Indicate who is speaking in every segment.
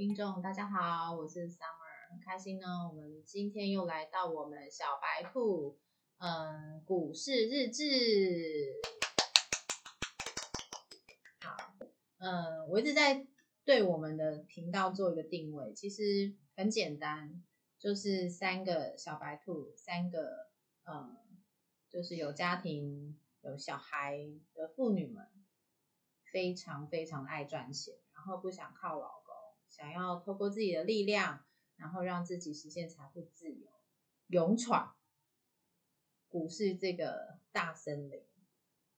Speaker 1: 听众大家好，我是 Summer，很开心呢。我们今天又来到我们小白兔，嗯，股市日志。好，嗯，我一直在对我们的频道做一个定位，其实很简单，就是三个小白兔，三个，嗯，就是有家庭、有小孩的妇女们，非常非常爱赚钱，然后不想靠老。想要透过自己的力量，然后让自己实现财富自由，勇闯股市这个大森林。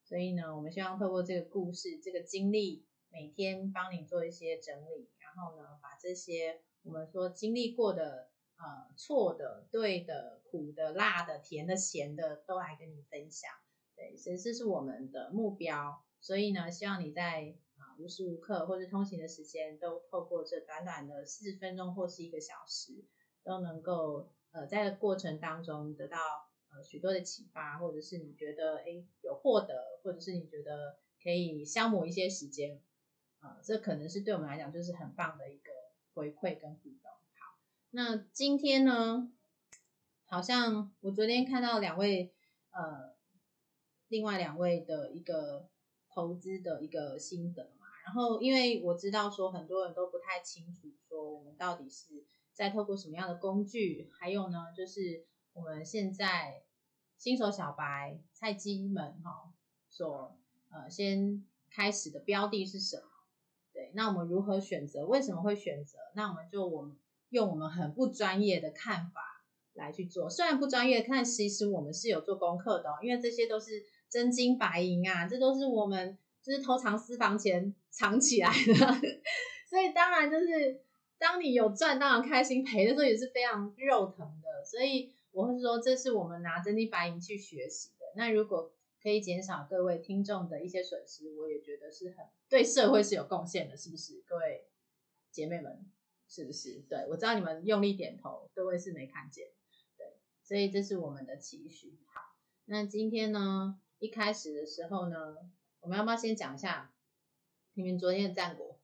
Speaker 1: 所以呢，我们希望透过这个故事、这个经历，每天帮你做一些整理，然后呢，把这些我们说经历过的、呃，错的、对的、苦的、辣的、甜的、咸的，都来跟你分享。对，所以这是我们的目标。所以呢，希望你在。无时无刻，或者通行的时间，都透过这短短的四十分钟或是一个小时，都能够呃在过程当中得到呃许多的启发，或者是你觉得哎有获得，或者是你觉得可以消磨一些时间，呃，这可能是对我们来讲就是很棒的一个回馈跟互动。好，那今天呢，好像我昨天看到两位呃另外两位的一个投资的一个心得嘛。然后，因为我知道说很多人都不太清楚，说我们到底是在透过什么样的工具，还有呢，就是我们现在新手小白菜鸡们哈，所呃先开始的标的是什么？对，那我们如何选择？为什么会选择？那我们就我们用我们很不专业的看法来去做，虽然不专业，但其实我们是有做功课的，因为这些都是真金白银啊，这都是我们。就是偷藏私房钱藏起来的，所以当然就是当你有赚当然开心，赔的时候也是非常肉疼的。所以我会说，这是我们拿真金白银去学习的。那如果可以减少各位听众的一些损失，我也觉得是很对社会是有贡献的，是不是？各位姐妹们，是不是？对我知道你们用力点头，各位是没看见。对，所以这是我们的期许。好，那今天呢，一开始的时候呢。我们要不要先讲一下你们昨天的战果？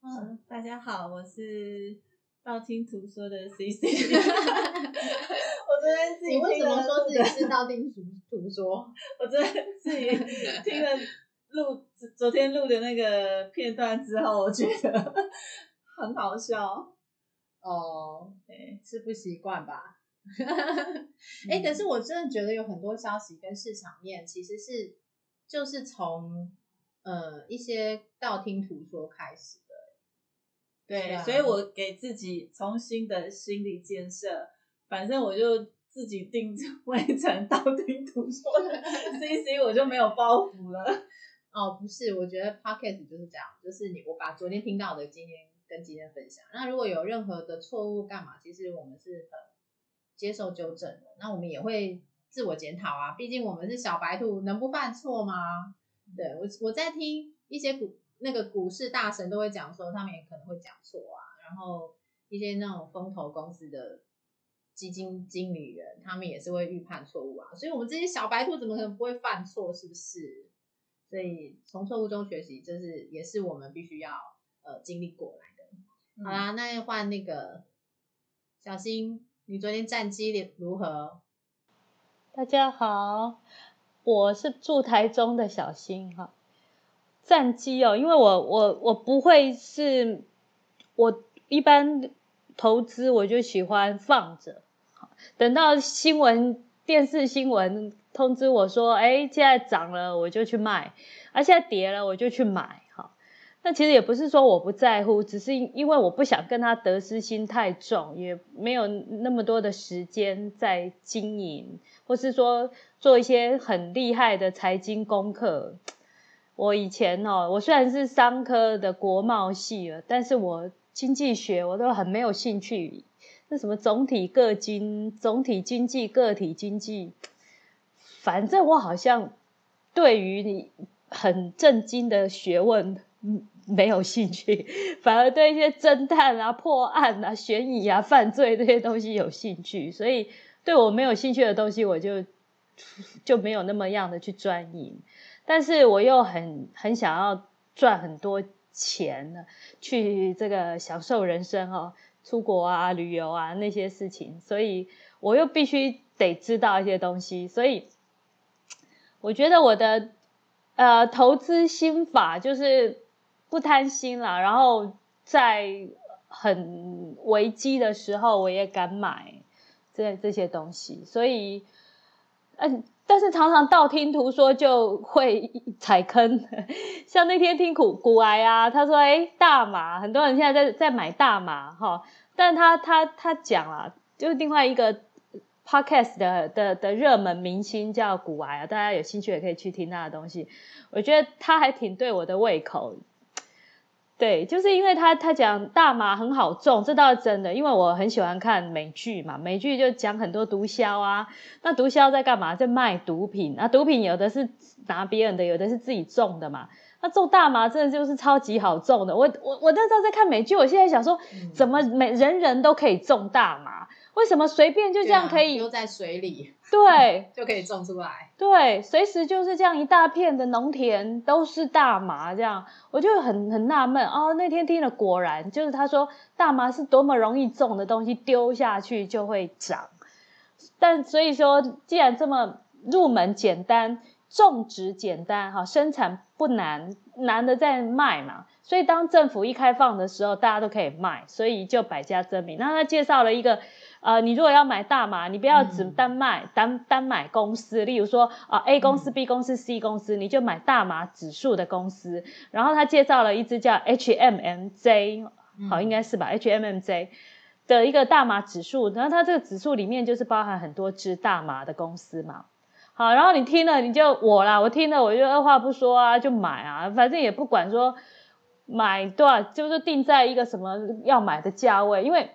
Speaker 2: 嗯，大家好，我是道听途说的 C C。我昨天自己
Speaker 1: 为什么说自己是道听途途说？
Speaker 2: 我昨天自己听了录昨天录的那个片段之后，我觉得很好笑。
Speaker 1: 哦，是不习惯吧？哎，可是我真的觉得有很多消息跟市场面其实是。就是从呃一些道听途说开始的，
Speaker 2: 对，所以我给自己重新的心理建设，反正我就自己定位成道听途说的 C C，我就没有包袱了。
Speaker 1: 哦，不是，我觉得 Podcast 就是这样，就是你我把昨天听到的今天跟今天分享，那如果有任何的错误干嘛，其实我们是很接受纠正的，那我们也会。自我检讨啊，毕竟我们是小白兔，能不犯错吗？对我，我在听一些股那个股市大神都会讲说，他们也可能会讲错啊。然后一些那种风投公司的基金经理人，他们也是会预判错误啊。所以，我们这些小白兔怎么可能不会犯错？是不是？所以从错误中学习，这是也是我们必须要呃经历过来的。好啦，那换那个小新，你昨天战绩如何？
Speaker 3: 大家好，我是住台中的小新哈。战机哦，因为我我我不会是，我一般投资我就喜欢放着，等到新闻电视新闻通知我说，哎，现在涨了我就去卖，而现在跌了我就去买。那其实也不是说我不在乎，只是因为我不想跟他得失心太重，也没有那么多的时间在经营。或是说做一些很厉害的财经功课，我以前哦，我虽然是商科的国贸系了，但是我经济学我都很没有兴趣。那什么总体个经、总体经济、个体经济，反正我好像对于你很震惊的学问没有兴趣，反而对一些侦探啊、破案啊、悬疑啊、犯罪这些东西有兴趣，所以。对我没有兴趣的东西，我就就没有那么样的去钻研，但是我又很很想要赚很多钱呢，去这个享受人生哦，出国啊、旅游啊那些事情，所以我又必须得知道一些东西，所以我觉得我的呃投资心法就是不贪心啦，然后在很危机的时候我也敢买这这些东西，所以嗯。但是常常道听途说就会踩坑，像那天听古古癌啊，他说哎大麻，很多人现在在在买大麻哈，但他他他讲啊，就是另外一个 podcast 的的的热门明星叫古癌啊，大家有兴趣也可以去听他的东西，我觉得他还挺对我的胃口。对，就是因为他他讲大麻很好种，这倒是真的。因为我很喜欢看美剧嘛，美剧就讲很多毒枭啊。那毒枭在干嘛？在卖毒品啊。毒品有的是拿别人的，有的是自己种的嘛。那种大麻真的就是超级好种的。我我我那时候在看美剧，我现在想说，怎么每人人都可以种大麻？为什么随便就这样可以
Speaker 1: 丢在水里？
Speaker 3: 对，
Speaker 1: 就可以种出来。
Speaker 3: 对，随时就是这样一大片的农田都是大麻，这样我就很很纳闷哦。那天听了，果然就是他说大麻是多么容易种的东西，丢下去就会长。但所以说，既然这么入门简单，种植简单，哈，生产不难，难的在卖嘛。所以当政府一开放的时候，大家都可以卖，所以就百家争鸣。那他介绍了一个。呃，你如果要买大麻，你不要只单卖单单买公司，例如说啊 A 公司、B 公司、C 公司，你就买大麻指数的公司。然后他介绍了一只叫 HMMJ，好应该是吧？HMMJ 的一个大麻指数，然后它这个指数里面就是包含很多只大麻的公司嘛。好，然后你听了你就我啦，我听了我就二话不说啊就买啊，反正也不管说买多少，就是定在一个什么要买的价位，因为。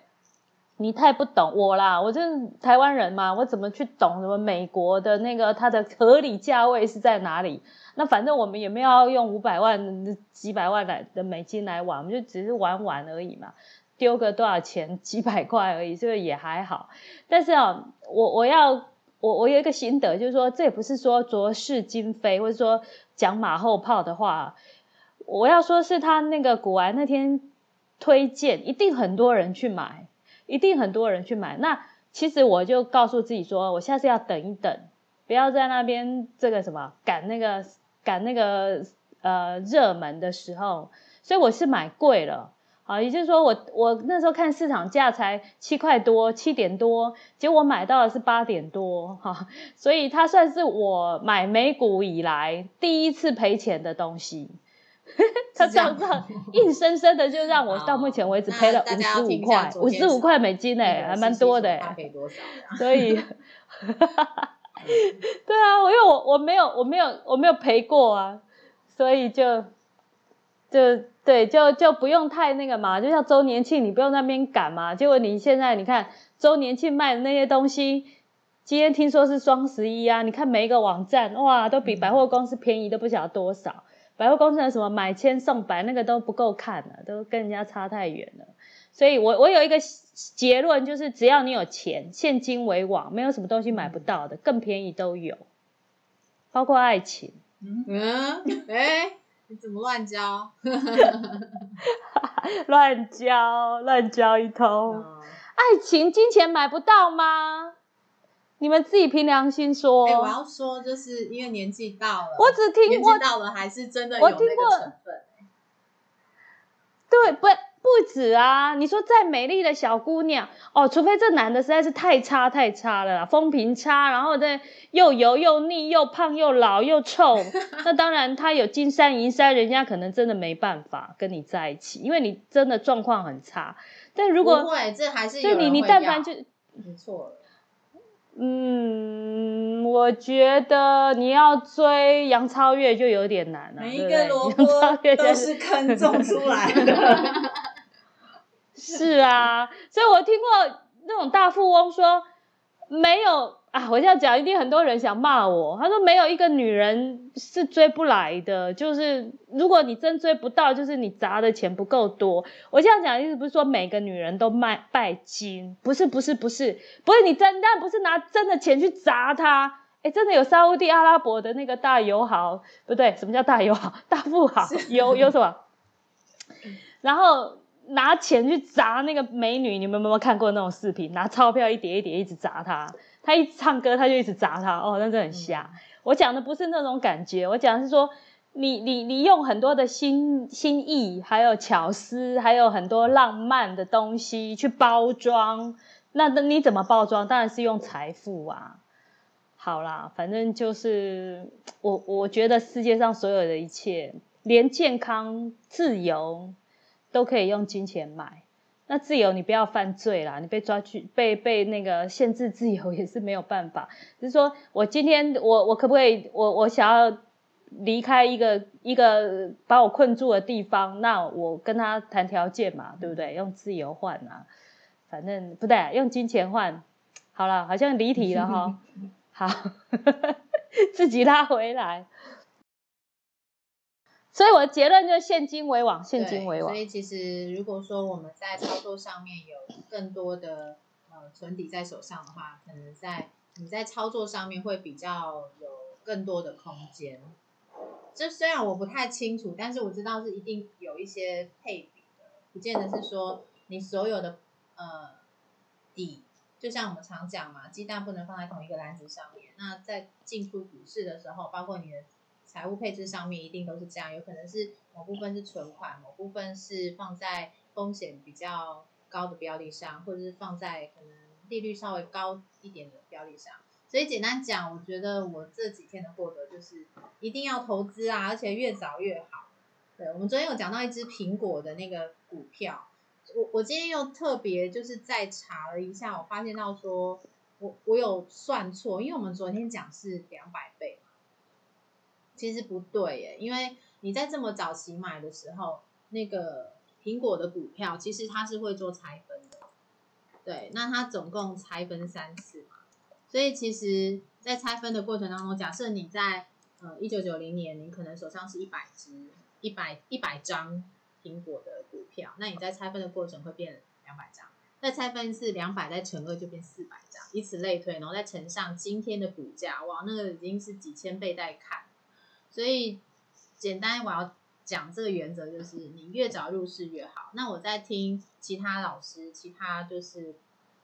Speaker 3: 你太不懂我啦，我就是台湾人嘛，我怎么去懂什么美国的那个它的合理价位是在哪里？那反正我们也没有用五百万、几百万来的美金来玩，我们就只是玩玩而已嘛，丢个多少钱 几百块而已，这个也还好。但是啊，我我要我我有一个心得，就是说这也不是说浊世今非，或者说讲马后炮的话，我要说是他那个古玩那天推荐，一定很多人去买。一定很多人去买，那其实我就告诉自己说，我下次要等一等，不要在那边这个什么赶那个赶那个呃热门的时候，所以我是买贵了，好，也就是说我我那时候看市场价才七块多七点多，结果我买到的是八点多哈，所以它算是我买美股以来第一次赔钱的东西。他这样子硬生生的就让我到目前为止赔了五十五块，五十五块美金哎，还蛮多的哎。所以，对啊，我因为我我没有我没有我没有赔过啊，所以就就对就就不用太那个嘛，就像周年庆你不用那边赶嘛，结果你现在你看周年庆卖的那些东西，今天听说是双十一啊，你看每一个网站哇都比百货公司便宜都不晓得多少。百货公司的什么买千送百，那个都不够看了，都跟人家差太远了。所以，我我有一个结论，就是只要你有钱，现金为王，没有什么东西买不到的，更便宜都有，包括爱情。
Speaker 1: 嗯，哎，你怎么乱交？
Speaker 3: 乱交，乱交一通。爱情、金钱买不到吗？你们自己凭良心说。
Speaker 1: 哎，我要说，就是因为年纪到了，
Speaker 3: 我只听过
Speaker 1: 到了，还是真的有那个成分。
Speaker 3: 对，不不止啊！你说再美丽的小姑娘哦，除非这男的实在是太差太差了，风评差，然后再又油又腻又胖又老又臭，那当然他有金山银山，人家可能真的没办法跟你在一起，因为你真的状况很差。但如果
Speaker 1: 不会，这还是
Speaker 3: 就你你但凡就
Speaker 1: 你错了。
Speaker 3: 嗯，我觉得你要追杨超越就有点难了。
Speaker 2: 每一个萝卜都是坑种出来的。
Speaker 3: 是啊，所以我听过那种大富翁说没有。啊！我这样讲，一定很多人想骂我。他说没有一个女人是追不来的，就是如果你真追不到，就是你砸的钱不够多。我这样讲意思不是说每个女人都卖拜金，不是不是不是，不是你真但不是拿真的钱去砸他。哎，真的有沙地阿拉伯的那个大友好，不对，什么叫大友好？大富豪有有什么？然后拿钱去砸那个美女。你们有没有看过那种视频？拿钞票一叠一叠一直砸她，她一唱歌他就一直砸他。哦，那真的很瞎。我讲的不是那种感觉，我讲的是说。你你你用很多的心心意，还有巧思，还有很多浪漫的东西去包装，那那你怎么包装？当然是用财富啊。好啦，反正就是我我觉得世界上所有的一切，连健康、自由都可以用金钱买。那自由你不要犯罪啦，你被抓去被被那个限制自由也是没有办法。就是说我今天我我可不可以我我想要。离开一个一个把我困住的地方，那我跟他谈条件嘛，对不对？用自由换啊，反正不对，用金钱换。好了，好像离题了哈。好，自己拉回来。所以我的结论就是现金为王，现金为王。
Speaker 1: 所以其实如果说我们在操作上面有更多的呃存底在手上的话，可能在你在操作上面会比较有更多的空间。这虽然我不太清楚，但是我知道是一定有一些配比的，不见得是说你所有的呃底，就像我们常讲嘛，鸡蛋不能放在同一个篮子上面。那在进出股市的时候，包括你的财务配置上面，一定都是这样，有可能是某部分是存款，某部分是放在风险比较高的标的上，或者是放在可能利率稍微高一点的标的上。所以简单讲，我觉得我这几天的获得就是一定要投资啊，而且越早越好。对，我们昨天有讲到一只苹果的那个股票，我我今天又特别就是再查了一下，我发现到说我我有算错，因为我们昨天讲是两百倍，其实不对耶，因为你在这么早期买的时候，那个苹果的股票其实它是会做拆分的，对，那它总共拆分三次嘛。所以其实，在拆分的过程当中，假设你在呃一九九零年，你可能手上是一百只、一百一百张苹果的股票，那你在拆分的过程会变两百张。再拆分是两百再乘二就变四百张，以此类推，然后再乘上今天的股价，哇，那个已经是几千倍在看。所以简单我要讲这个原则就是，你越早入市越好。那我在听其他老师，其他就是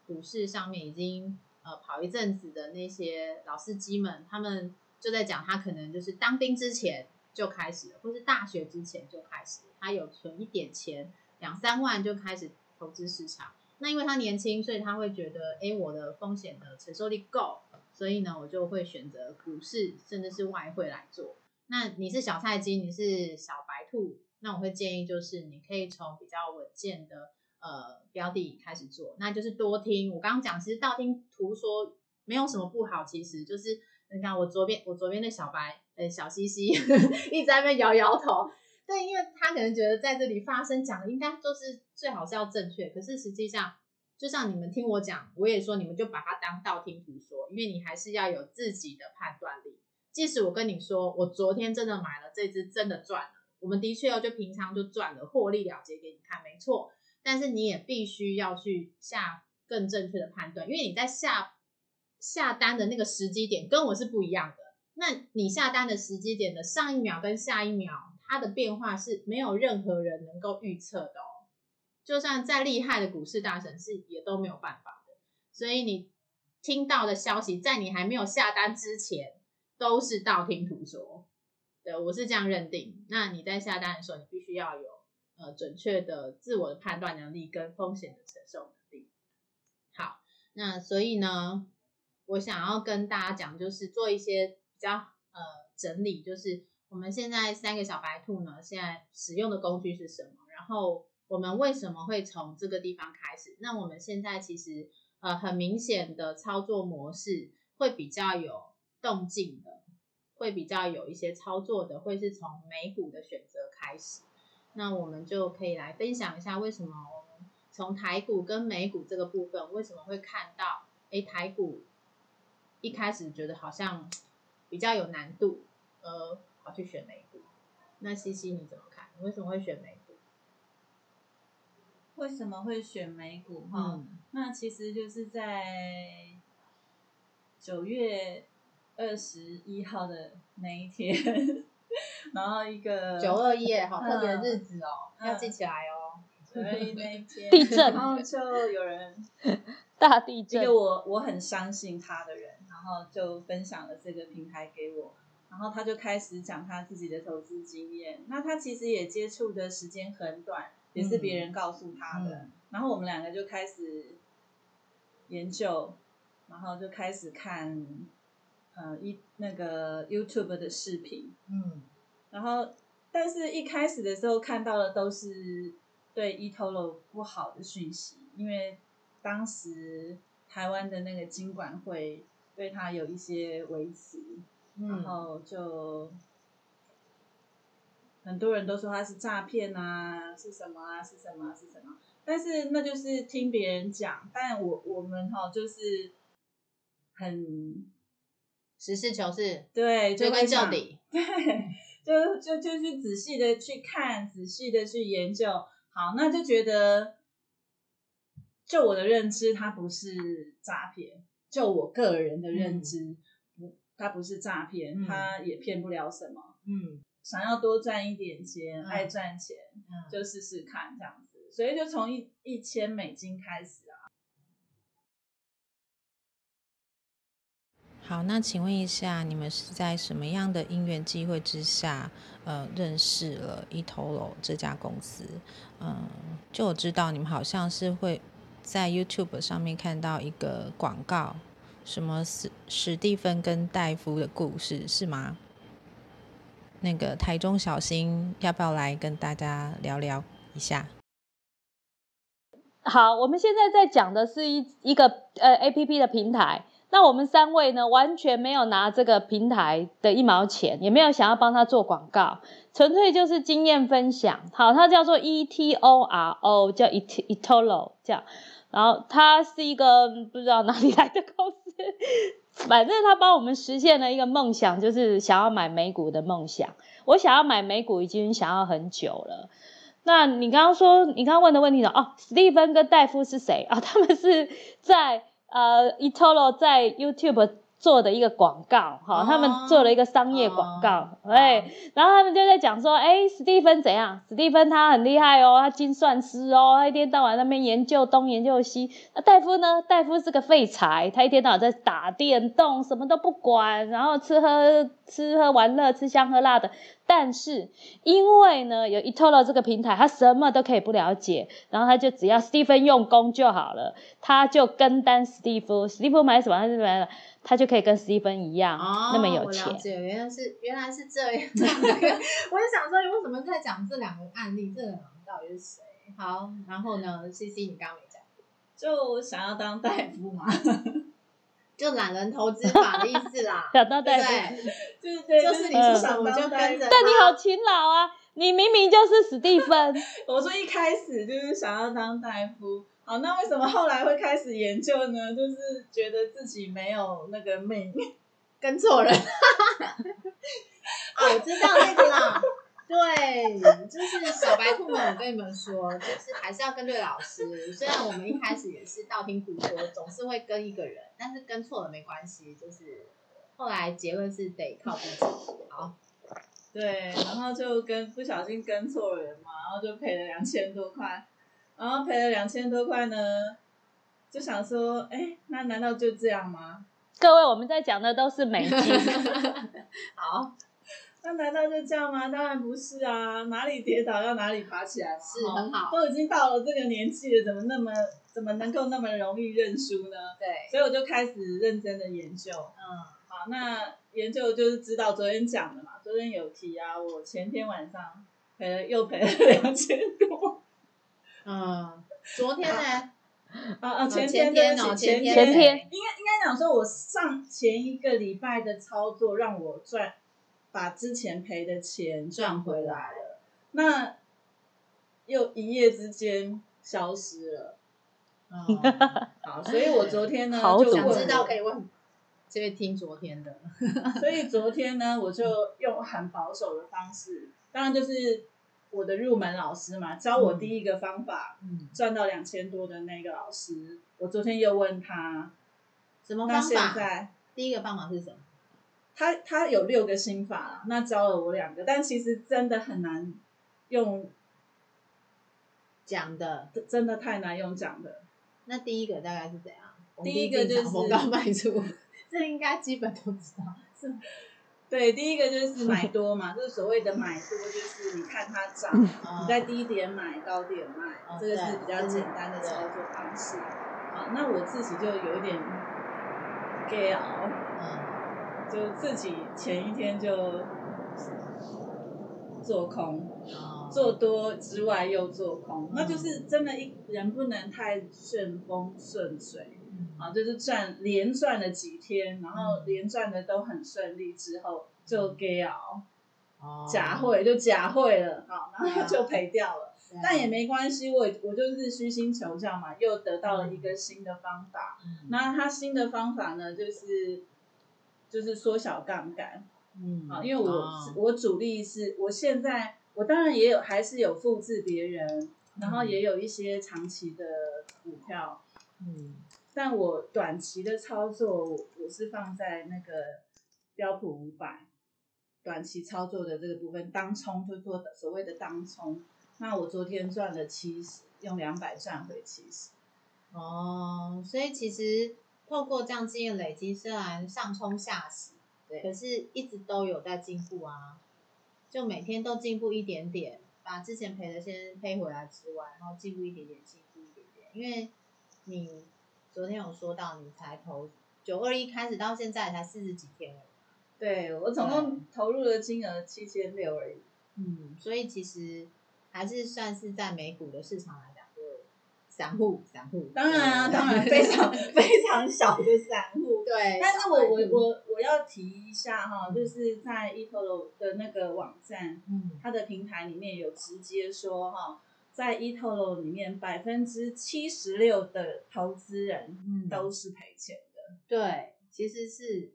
Speaker 1: 股市上面已经。呃，跑一阵子的那些老司机们，他们就在讲，他可能就是当兵之前就开始，或是大学之前就开始，他有存一点钱，两三万就开始投资市场。那因为他年轻，所以他会觉得，哎，我的风险的承受力够，所以呢，我就会选择股市，甚至是外汇来做。那你是小菜鸡，你是小白兔，那我会建议就是，你可以从比较稳健的。呃，标的开始做，那就是多听。我刚刚讲，其实道听途说没有什么不好。其实就是，你看我左边，我左边的小白，呃，小西西 一直在那摇摇头。对，因为他可能觉得在这里发生讲的应该都是最好是要正确，可是实际上，就像你们听我讲，我也说你们就把它当道听途说，因为你还是要有自己的判断。即使我跟你说，我昨天真的买了这只，真的赚了，我们的确哦，就平常就赚了，获利了结给你看，没错。但是你也必须要去下更正确的判断，因为你在下下单的那个时机点跟我是不一样的。那你下单的时机点的上一秒跟下一秒，它的变化是没有任何人能够预测的哦。就算再厉害的股市大神是也都没有办法的。所以你听到的消息，在你还没有下单之前，都是道听途说。对，我是这样认定。那你在下单的时候，你必须要有。呃，准确的自我的判断能力跟风险的承受能力。好，那所以呢，我想要跟大家讲，就是做一些比较呃整理，就是我们现在三个小白兔呢，现在使用的工具是什么？然后我们为什么会从这个地方开始？那我们现在其实呃很明显的操作模式会比较有动静的，会比较有一些操作的，会是从美股的选择开始。那我们就可以来分享一下，为什么我们从台股跟美股这个部分，为什么会看到，哎，台股一开始觉得好像比较有难度，呃，跑去选美股。那西西你怎么看？你为什么会选美股？
Speaker 2: 为什么会选美股？哈，那其实就是在九月二十一号的那一天。然后一个
Speaker 1: 九二一，好特别的日子哦，要记起来哦。
Speaker 2: 九二一那一天
Speaker 3: 地震
Speaker 2: 然后就有人
Speaker 3: 大地震
Speaker 2: 一个，我我很相信他的人，然后就分享了这个平台给我，然后他就开始讲他自己的投资经验。那他其实也接触的时间很短，也是别人告诉他的。
Speaker 1: 嗯
Speaker 2: 然后我们两个就开始研究，然后就开始看呃一那个 YouTube 的视频，
Speaker 1: 嗯。
Speaker 2: 然后但是一开始的时候看到的都是对 eToro 不好的讯息，因为当时台湾的那个金管会对他有一些维持，然
Speaker 1: 嗯
Speaker 2: 后就很多人都说他是诈骗啊，是什么啊，是什么、啊、是什么？但是那就是听别人讲，但我我们哈、就是很
Speaker 1: 实事求是，
Speaker 2: 对，就
Speaker 1: 追根究底。
Speaker 2: 对，就就就去仔细的去看，仔细的去研究。好，那就觉得，就我的认知，它不是诈骗。就我个人的认知，不，它不是诈骗，
Speaker 1: 嗯
Speaker 2: 它也骗不了什么。
Speaker 1: 嗯
Speaker 2: 想要多赚一点钱，
Speaker 1: 嗯
Speaker 2: 爱赚钱，
Speaker 1: 嗯，
Speaker 2: 就试试看这样子。所以就从一一千美金开始
Speaker 4: 好，那请问一下，你们是在什么样的因缘机会之下，呃，认识了 eToro 这家公司？嗯，就我知道你们好像是会在 YouTube 上面看到一个广告，什么史史蒂芬跟戴夫的故事，是吗？那个台中小新要不要来跟大家聊聊一下？
Speaker 3: 好，我们现在在讲的是一一个呃 A P P 的平台。那我们三位呢，完全没有拿这个平台的一毛钱，也没有想要帮他做广告，纯粹就是经验分享。好，它叫做 E T O R O，叫 E T eToro 这样。然后它是一个不知道哪里来的公司，反正他帮我们实现了一个梦想，就是想要买美股的梦想。我想要买美股已经想要很久了。那你刚刚说，你刚刚问的问题呢？哦，史蒂芬跟戴夫是谁啊？他们是在呃 eToro 在 YouTube 做的一个广告，哈、
Speaker 1: 哦
Speaker 3: 他们做了一个商业广告，
Speaker 1: 哦
Speaker 3: 哎、然后他们就在讲说，哎，史蒂芬怎样？史蒂芬他很厉害哦，他精算师哦，他一天到晚在那边研究东研究西。那戴夫呢？戴夫是个废柴，他一天到晚在打电动，什么都不管，然后吃喝吃喝玩乐，吃香喝辣的。但是因为呢，有 eToro 这个平台，他什么都可以不了解，然后他就只要史蒂芬用功就好了，他就跟单史蒂夫，史蒂夫买什么他就买了，他就可以跟史蒂芬一样、
Speaker 1: 哦，
Speaker 3: 那么有
Speaker 1: 我了
Speaker 3: 钱。
Speaker 1: 解，原来是原来是这样。我也想说，你为什么在讲这两个案例？这两个人到底是谁？好，然后呢？C C，你刚刚没讲，
Speaker 2: 就想要当大夫嘛，
Speaker 1: 就懒人投资法的意思啦
Speaker 3: 想
Speaker 1: 当
Speaker 3: 大夫，
Speaker 1: 对对？
Speaker 2: 就是对，
Speaker 1: 就是你
Speaker 3: 嗯
Speaker 1: 说什么就跟着。
Speaker 3: 但你好勤劳啊！你明明就是史蒂芬，
Speaker 2: 我说一开始就是想要当大夫，好，那为什么后来会开始研究呢？就是觉得自己没有那个命，
Speaker 1: 跟错人。啊，我知道那个啦。对，就是小白兔们，我跟你们说，就是还是要跟对老师。虽然我们一开始也是道听途说，总是会跟一个人，但是跟错了没关系，就是后来结论是得靠自己。好，
Speaker 2: 对，然后就跟不小心跟错人嘛，然后就赔了两千多块，然后赔了两千多块呢，就想说，哎，那难道就这样吗？
Speaker 3: 各位我们在讲的都是美金，
Speaker 1: 好，
Speaker 2: 那难道就这样吗？当然不是啊，哪里跌倒要哪里爬起来嘛，齁
Speaker 1: 是很好
Speaker 2: 都已经到了这个年纪了，怎么那么怎么能够那么容易认输呢？
Speaker 1: 对，
Speaker 2: 所以我就开始认真的研究。
Speaker 1: 嗯，
Speaker 2: 好，那研究就是知道昨天讲的嘛，昨天有提啊，我前天晚上赔了又赔了两千多。
Speaker 1: 嗯，昨天呢？
Speaker 2: 啊啊，前
Speaker 1: 前
Speaker 2: 天
Speaker 1: 哦
Speaker 2: 前
Speaker 1: 前
Speaker 3: 天天
Speaker 2: 应该应该讲说，我上前一个礼拜的操作让我赚，把之前赔的钱赚回来了，那又一夜之间消失了。
Speaker 1: 嗯，
Speaker 2: 好，所以我昨天呢
Speaker 3: 好赌
Speaker 1: 想
Speaker 2: 就我
Speaker 1: 知道可以问就会听昨天的。
Speaker 2: 所以昨天呢，我就用很保守的方式，当然就是我的入门老师嘛，教我第一个方法
Speaker 1: 嗯，
Speaker 2: 赚到两千多的那个老师，我昨天又问他，
Speaker 1: 什么
Speaker 2: 那现
Speaker 1: 方法？
Speaker 2: 在
Speaker 1: 第一个方法是什么？
Speaker 2: 他他有六个心法啦，那教了我两个，但其实真的很难用，
Speaker 1: 讲的，
Speaker 2: 真的太难用讲的。
Speaker 1: 那第一个大概是怎样？
Speaker 2: 第一个就是
Speaker 1: 红高卖出，这应该基本都知道。是，
Speaker 2: 对，第一个就是 买多嘛，就是所谓的买多，就是你看它涨，你在低点买，高点卖，这个是比较简单的操作方式。好，那我自己就有一点 gay 嗯，就自己前一天就做空。做多之外又做空，那就是真的，一人不能太顺风顺水，啊，就是赚连赚了几天，然后连赚的都很顺利之后就给哦，假会就假会了，好，然后就赔掉了，但也没关系，我我就是虚心求教嘛，又得到了一个新的方法，那他新的方法呢，就是就是缩小杠杆，嗯，啊，因为我我主力是我现在。我当然也有，还是有复制别人，然后也有一些长期的股票，嗯，但我短期的操作，我是放在那个标普五百，短期操作的这个部分，当冲就做所谓的当冲。那我昨天赚了七十，用两百赚回七十。
Speaker 1: 哦，所以其实透过这样经验累积，虽然上冲下洗，对，可是一直都有在进步啊。就每天都进步一点点，把之前赔的先赔回来之外，然后进步一点点，进步一点点。因为你昨天有说到，你才投九二一开始到现在才四十几天了。
Speaker 2: 对我总共投入的金额七千六而已。
Speaker 1: 嗯，所以其实还是算是在美股的市场来讲。散户，散户，
Speaker 2: 当然啊，当然 非常 非常小的散户。
Speaker 1: 对，
Speaker 2: 但是我我我我要提一下哈，就是在 eToro 的那个网站，嗯，它的平台里面有直接说哈，在 eToro 里面百分之七十六的投资人都是赔钱的。
Speaker 1: 对，其实是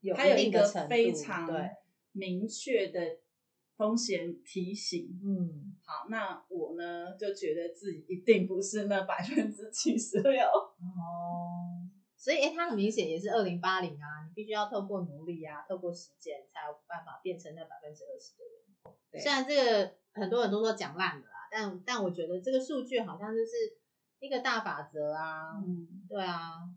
Speaker 1: 有
Speaker 2: 它有一个非常明确的。风险提醒，嗯，好，那我呢就觉得自己一定不是那百分之七十六
Speaker 1: 哦，所以哎，它很明显也是二零八零啊，你必须要透过努力啊，透过时间才有办法变成那百分之二十的人。虽然这个很多人都说讲烂了啦，但但我觉得这个数据好像就是一个大法则啊，嗯，对啊，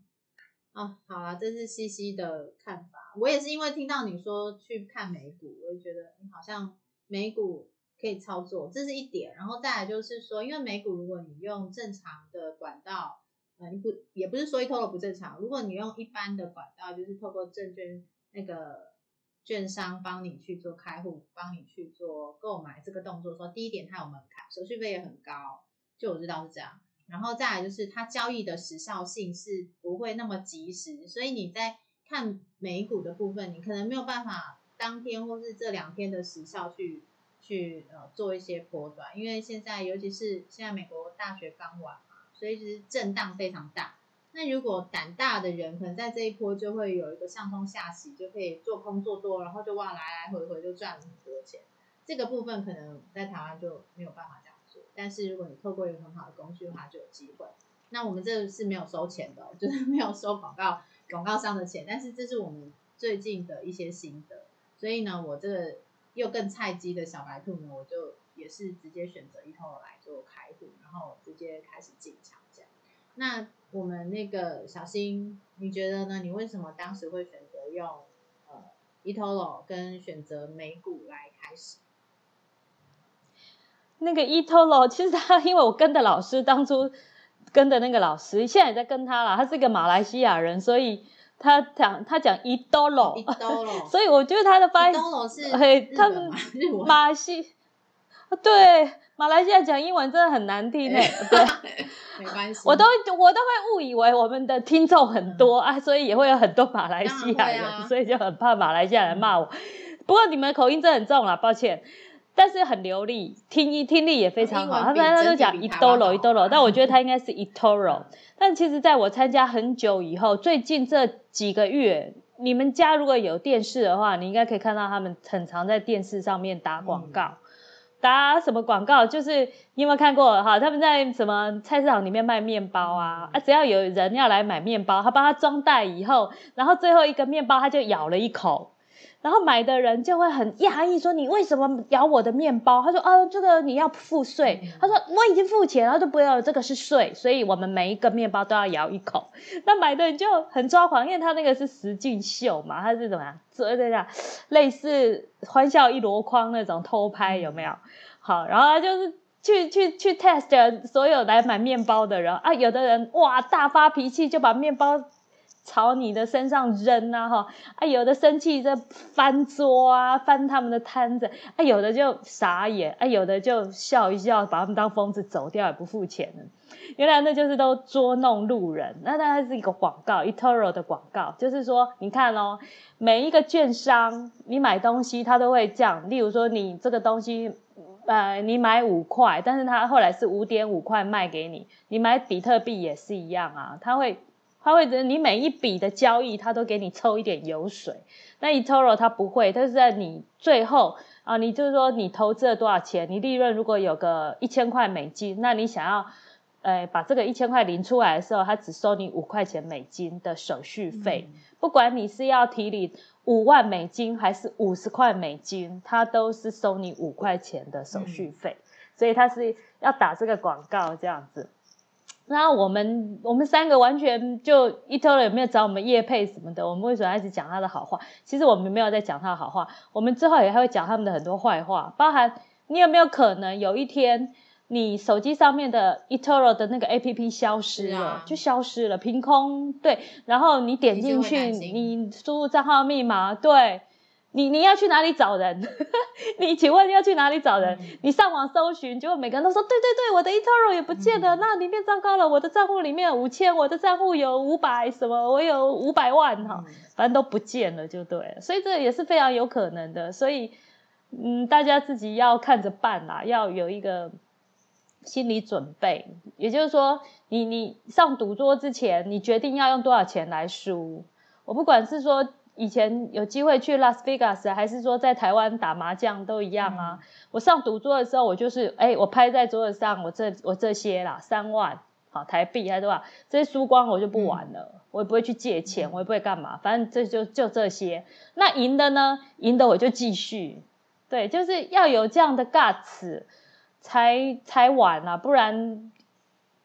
Speaker 1: 啊，好啊，这是西西的看法，我也是因为听到你说去看美股，我就觉得你好像。美股可以操作，这是一点，然后再来就是说，因为美股如果你用正常的管道，呃，不也不是说一透露不正常，如果你用一般的管道，就是透过证券那个券商帮你去做开户，帮你去做购买这个动作，说第一点它有门槛，手续费也很高，就我知道是这样，然后再来就是它交易的时效性是不会那么及时，所以你在看美股的部分，你可能没有办法。当天或是这两天的时效去去呃做一些波段，因为现在尤其是现在美国大学刚完嘛，所以其实震荡非常大。那如果胆大的人，可能在这一波就会有一个上冲下洗，就可以做空做多，然后就哇来来回回就赚了很多钱。这个部分可能在台湾就没有办法这样做，但是如果你透过一个很好的工具的话，就有机会。那我们这是没有收钱的，就是没有收广告广告商的钱，但是这是我们最近的一些心得。所以呢，我这个又更菜鸡的小白兔呢，我就也是直接选择一头来做开户，然后直接开始进场这样。那我们那个小新，你觉得呢？你为什么当时会选择用呃一头罗跟选择美股来开始？
Speaker 3: 那个一头罗其实他 因为我跟的老师当初跟的那个老师，现在也在跟他了，他是一个马来西亚人，所以。他讲他讲一多罗，所以我觉得他的发音，
Speaker 1: 嘿，他
Speaker 3: 们马来西对马来西亚讲英文真的很难听诶，对，
Speaker 1: 没关系，
Speaker 3: 我都我都会误以为我们的听众很多啊，所以也会有很多马来西亚人，所以就很怕马来西亚人骂我。不过你们口音真的很重了，抱歉。但是很流利，听音听力也非常好。他他都讲 itoro itoro，但我觉得 他应该是一 toro。但其实，在我参加很久以后，最近这几个月，你们家如果有电视的话，你应该可以看到他们很常在电视上面打广告。打什么广告？就是你有没有看过哈？他们在什么菜市场里面卖面包啊？啊，只要有人要来买面包，他帮他装袋以后，然后最后一个面包他就咬了一口。然后买的人就会很讶异，说你为什么咬我的面包？他说，哦，这个你要付税。他说我已经付钱，然后都不要，这个是税，所以我们每一个面包都要咬一口。那买的人就很抓狂，因为他那个是实境秀嘛，他是怎么样？这这样类似欢笑一箩筐那种偷拍有没有？好，然后他就是去去去 test 所有来买面包的人啊，有的人哇大发脾气就把面包。朝你的身上扔啊哈。啊，有的生气在翻桌啊，翻他们的摊子。啊，有的就傻眼啊，有的就笑一笑，把他们当疯子走掉也不付钱了。原来那就是都捉弄路人，那当然是一个广告，eToro 的广告，就是说你看哦，每一个券商你买东西他都会这样，例如说你这个东西呃你买五块，但是他后来是五点五块卖给你，你买比特币也是一样啊，他会。他会得你每一笔的交易，他都给你抽一点油水。那 eToro 它不会，它是在你最后啊，你就是说你投资了多少钱，你利润如果有个一千块美金，那你想要，呃，把这个一千块领出来的时候，他只收你五块钱美金的手续费。不管你是要提领五万美金还是五十块美金，他都是收你五块钱的手续费。所以他是要打这个广告这样子。然后我们我们三个完全就一头也没有找我们叶配什么的，我们为什么一直讲他的好话？其实我们没有在讲他的好话，我们之后也还会讲他们的很多坏话，包含你有没有可能有一天你手机上面的 eToro 的那个 APP 消失了，就消失了，凭空对，然后你点进去，你输入账号密码，对。你你要去哪里找人？你请问要去哪里找人？你上网搜寻，结果每个人都说对对对，我的 eToro 也不见了，那里面糟糕了，我的账户里面五千，我的账户有五百什么，我有五百万哈，反正都不见了就对了，所以这也是非常有可能的，所以嗯，大家自己要看着办啦，要有一个心理准备，也就是说，你你上赌桌之前，你决定要用多少钱来输，我不管是说。以前有机会去拉斯维加斯，还是说在台湾打麻将都一样啊。我上赌桌的时候，我就是哎，我拍在桌子上，我这我这些啦，三万好台币还是多少，这些输光我就不玩了，我也不会去借钱，我也不会干嘛，反正这就就这些。那赢的呢？赢的我就继续，对，就是要有这样的 guts 才才玩啊，不然。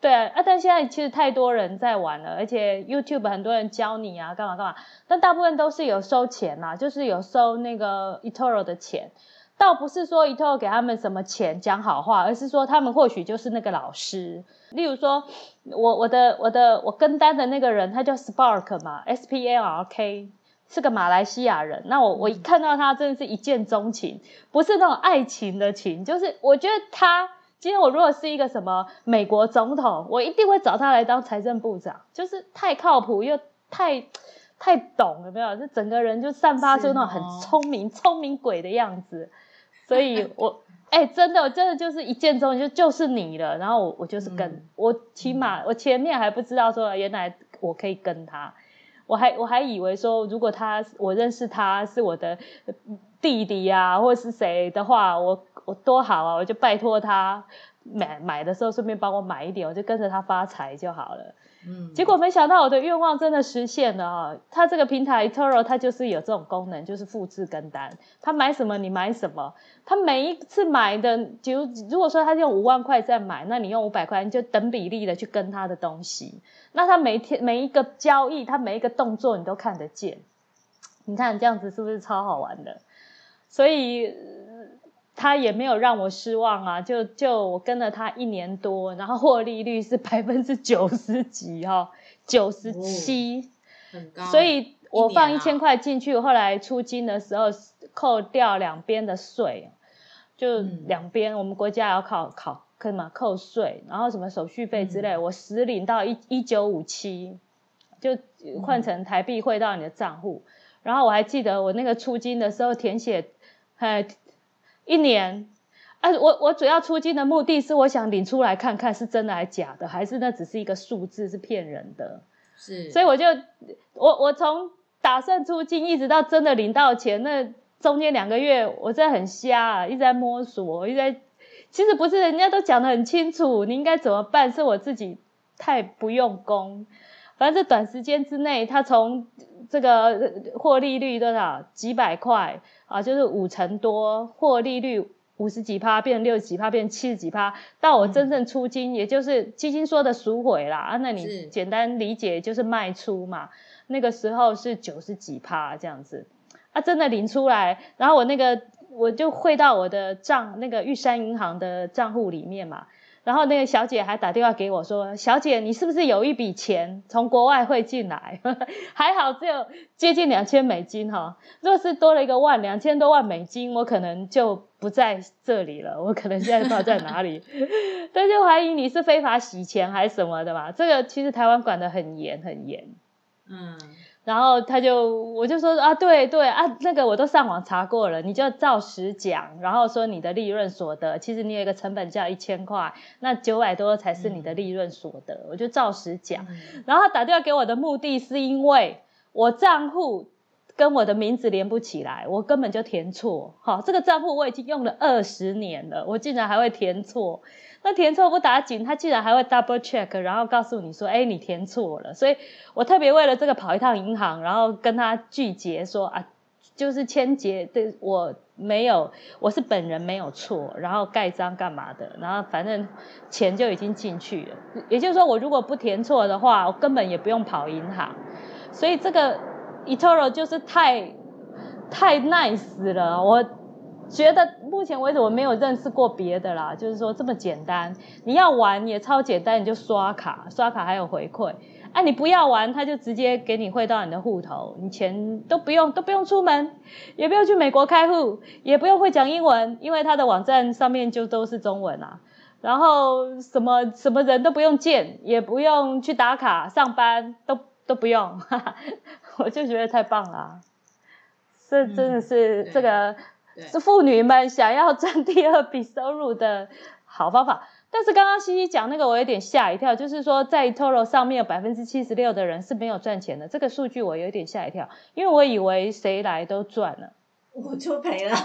Speaker 3: 对啊，啊，但现在其实太多人在玩了，而且 YouTube 很多人教你啊，干嘛干嘛，但大部分都是有收钱呐，就是有收那个 eToro 的钱，倒不是说 eToro 给他们什么钱讲好话，而是说他们或许就是那个老师。例如说，我我的我的我跟单的那个人，他叫 Spark 嘛，S P A R K，是个马来西亚人。那我我一看到他，真的是一见钟情，不是那种爱情的情，就是我觉得他。今天我如果是一个什么美国总统，我一定会找他来当财政部长，就是太靠谱又太太懂，有没有？就整个人就散发出那种很聪明、聪明鬼的样子。所以，我 哎，真的，真的就是一见钟情，就就是你了。然后我我就是跟我起码我前面还不知道说原来我可以跟他，我还我还以为说如果他我认识他是我的弟弟呀，或是谁的话，我。我多好啊！我就拜托他买买的时候顺便帮我买一点，我就跟着他发财就好了。嗯，结果没想到我的愿望真的实现了啊！他这个平台 Toro 它就是有这种功能，就是复制跟单。他买什么你买什么，他每一次买的，就如果说他用五万块在买，那你用五百块，你就等比例的去跟他的东西。那他每天每一个交易，他每一个动作你都看得见。你看这样子是不是超好玩的？所以。他也没有让我失望啊，就就我跟了他一年多，然后获利率是 百分之九十几哈，九十七。所以我放一千块进去，后来出金的时候扣掉两边的税，就两边我们国家要考考什么扣税，然后什么手续费之类，我实领到一一九五七，就换成台币汇到你的账户。然后我还记得我那个出金的时候填写，哎。一年，啊，我我主要出金的目的是我想领出来看看是真的还是假的，还是那只是一个数字是骗人的，
Speaker 1: 是，
Speaker 3: 所以我就我我从打算出金一直到真的领到钱，那中间两个月我真的很瞎，一直在摸索，一直在，其实不是人家都讲的很清楚，你应该怎么办，是我自己太不用功，反正短时间之内，他从这个获利率多少几百块啊，就是五成多，获利率五十几趴变六十几趴，变七十几趴，到我真正出金，也就是基金说的赎回啦啊，那你简单理解就是卖出嘛。那个时候是九十几趴这样子，啊，真的领出来，然后我那个我就汇到我的账那个玉山银行的账户里面嘛。然后那个小姐还打电话给我说：“小姐，你是不是有一笔钱从国外汇进来？还好只有接近两千美金哈。若是多了一个万，两千多万美金，我可能就不在这里了。我可能现在不知道在哪里。但就怀疑你是非法洗钱还是什么的吧？这个其实台湾管得很严很严。嗯。”然后他就，我就说啊，对对啊，那个我都上网查过了，你就照实讲，然后说你的利润所得，其实你有一个成本价一千块，那九百多才是你的利润所得，我就照实讲。然后他打电话给我的目的是因为我账户跟我的名字连不起来，我根本就填错。好，这个账户我已经用了二十年了，我竟然还会填错。那填错不打紧，他竟然还会 double check，然后告诉你说，哎，你填错了。所以我特别为了这个跑一趟银行，然后跟他拒绝说啊，就是签结的我没有，我是本人没有错，然后盖章干嘛的，然后反正钱就已经进去了。也就是说，我如果不填错的话，我根本也不用跑银行。所以这个 eToro 就是太太 nice 了，我。觉得目前为止我没有认识过别的啦，就是说这么简单，你要玩也超简单，你就刷卡，刷卡还有回馈。啊，你不要玩，他就直接给你汇到你的户头，你钱都不用都不用出门，也不用去美国开户，也不用会讲英文，因为他的网站上面就都是中文啊。然后什么什么人都不用见，也不用去打卡上班，都都不用，我就觉得太棒了。这真的是这个。是妇女们想要赚第二笔收入的好方法，但是刚刚西西讲那个我有点吓一跳，就是说在 Toro 上面有百分之七十六的人是没有赚钱的，这个数据我有点吓一跳，因为我以为谁来都赚了，
Speaker 2: 我就赔了。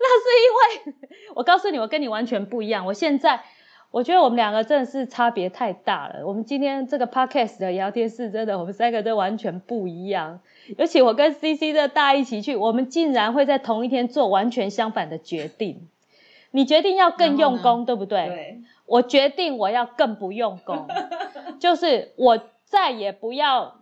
Speaker 3: 那是因为 我告诉你，我跟你完全不一样，我现在。我觉得我们两个真的是差别太大了。我们今天这个 podcast 的聊天室，真的我们三个都完全不一样。尤其我跟 CC 的大一起去，我们竟然会在同一天做完全相反的决定。你决定要更用功，对不对？
Speaker 2: 对。
Speaker 3: 我决定我要更不用功，就是我再也不要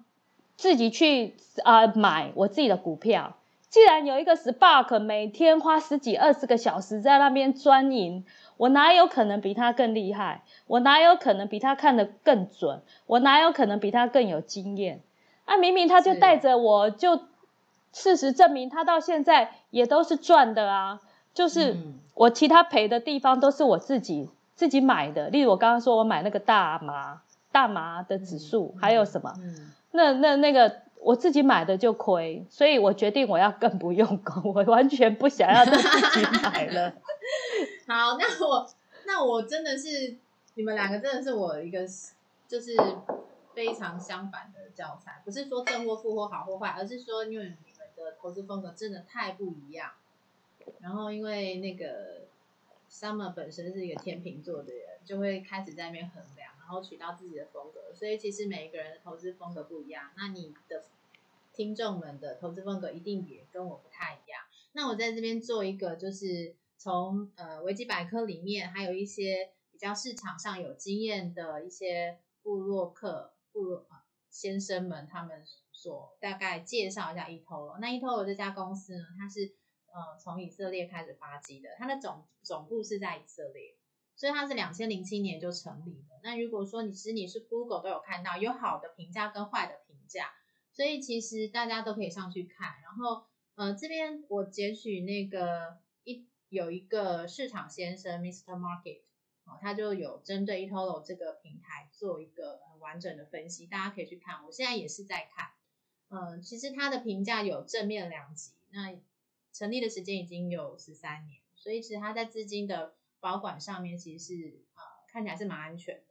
Speaker 3: 自己去啊买我自己的股票。既然有一个 Spark 每天花十几二十个小时在那边钻营。我哪有可能比他更厉害？我哪有可能比他看得更准？我哪有可能比他更有经验？啊，明明他就带着我，就事实证明他到现在也都是赚的啊。就是我其他赔的地方都是我自己自己买的，例如我刚刚说我买那个大麻大麻的指数，还有什么？那那那个。我自己买的就亏，所以我决定我要更不用功，我完全不想要再自己买了。
Speaker 1: 好，那我那我真的是你们两个真的是我一个就是非常相反的教材，不是说正或负或好或坏，而是说因为你们的投资风格真的太不一样。然后因为那个 Summer 本身是一个天秤座的人，就会开始在那边衡量，然后取到自己的风格。所以其实每一个人的投资风格不一样。那你的听众们的投资风格一定也跟我不太一样。那我在这边做一个，就是从呃维基百科里面，还有一些比较市场上有经验的一些布洛克、布洛先生们，他们所大概介绍一下 eToro。那 eToro 这家公司呢，它是呃从以色列开始发迹的，它的总总部是在以色列，所以它是两千零七年就成立的。那如果说你其实你是 Google 都有看到有好的评价跟坏的评价。所以其实大家都可以上去看，然后呃这边我截取那个一有一个市场先生 Mr. Market 哦，他就有针对 eToro 这个平台做一个很完整的分析，大家可以去看。我现在也是在看，嗯，其实他的评价有正面两极，那成立的时间已经有十三年，所以其实他在资金的保管上面其实是呃看起来是蛮安全。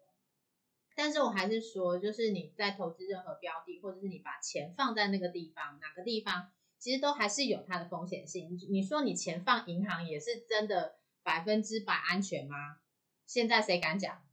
Speaker 1: 但是我还是说，就是你在投资任何标的，或者是你把钱放在那个地方，哪个地方其实都还是有它的风险性。你说你钱放银行也是真的百分之百安全吗？现在谁敢讲？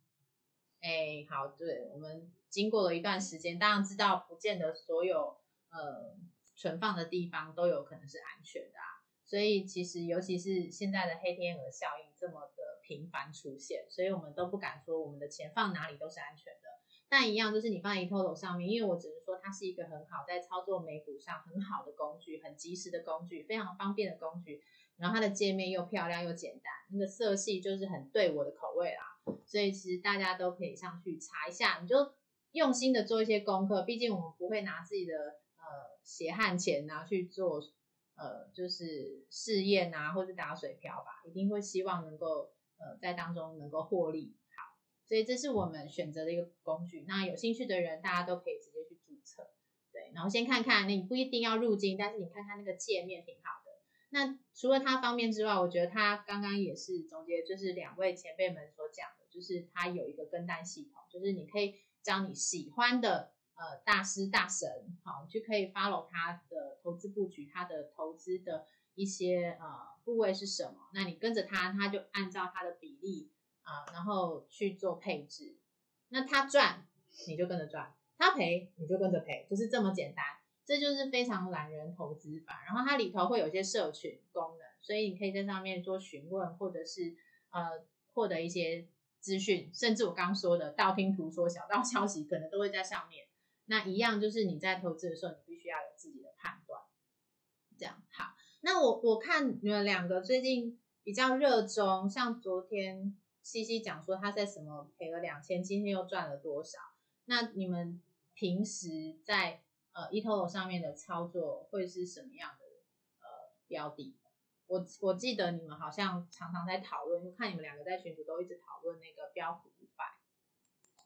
Speaker 1: 哎，好，对我们经过了一段时间，当然知道不见得所有呃存放的地方都有可能是安全的啊。所以其实尤其是现在的黑天鹅效应这么的频繁出现，所以我们都不敢说我们的钱放哪里都是安全的。但一样就是你放在 eToro 上面，因为我只能说它是一个很好在操作美股上很好的工具，很及时的工具，非常方便的工具。然后它的界面又漂亮又简单，那个色系就是很对我的口味啦。所以其实大家都可以上去查一下，你就用心的做一些功课。毕竟我们不会拿自己的呃血汗钱拿去做呃就是试验啊，或者打水漂吧，一定会希望能够呃在当中能够获利好。所以这是我们选择的一个工具。那有兴趣的人，大家都可以直接去注册，对，然后先看看，你不一定要入金，但是你看看那个界面挺好的。那除了它方便之外，我觉得它刚刚也是总结，就是两位前辈们所讲的，就是它有一个跟单系统，就是你可以将你喜欢的呃大师大神，好，你就可以 follow 他的投资布局，他的投资的一些呃部位是什么，那你跟着他，他就按照他的比例。啊，然后去做配置，那他赚你就跟着赚，他赔你就跟着赔，就是这么简单。这就是非常懒人投资法。然后它里头会有一些社群功能，所以你可以在上面做询问，或者是呃获得一些资讯，甚至我刚说的道听途说、小道消息，可能都会在上面。那一样就是你在投资的时候，你必须要有自己的判断。这样好，那我我看你们两个最近比较热衷，像昨天。西西讲说他在什么赔了两千，今天又赚了多少？那你们平时在呃 eToro 上面的操作会是什么样的呃标的？我我记得你们好像常常在讨论，就看你们两个在群组都一直讨论那个标普五百，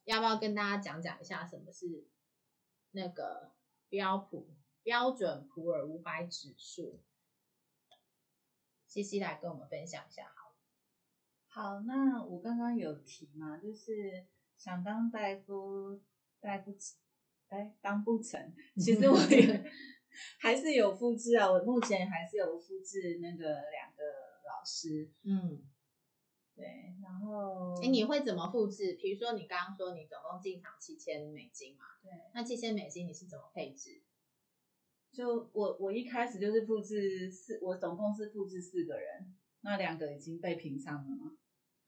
Speaker 1: 要不要跟大家讲讲一下什么是那个标普标准普尔五百指数？西西来跟我们分享一下。
Speaker 2: 好，好那我刚刚有提嘛，就是想当大夫，大不成，哎，当不成。其实我也 还是有复制啊，我目前还是有复制那个两个老师。嗯，对，然后，
Speaker 1: 哎，你会怎么复制？比如说你刚刚说你总共进场七千美金嘛？
Speaker 2: 对，
Speaker 1: 那七千美金你是怎么配置？
Speaker 2: 就我我一开始就是复制四，我总共是复制四个人，那两个已经被平仓了嘛？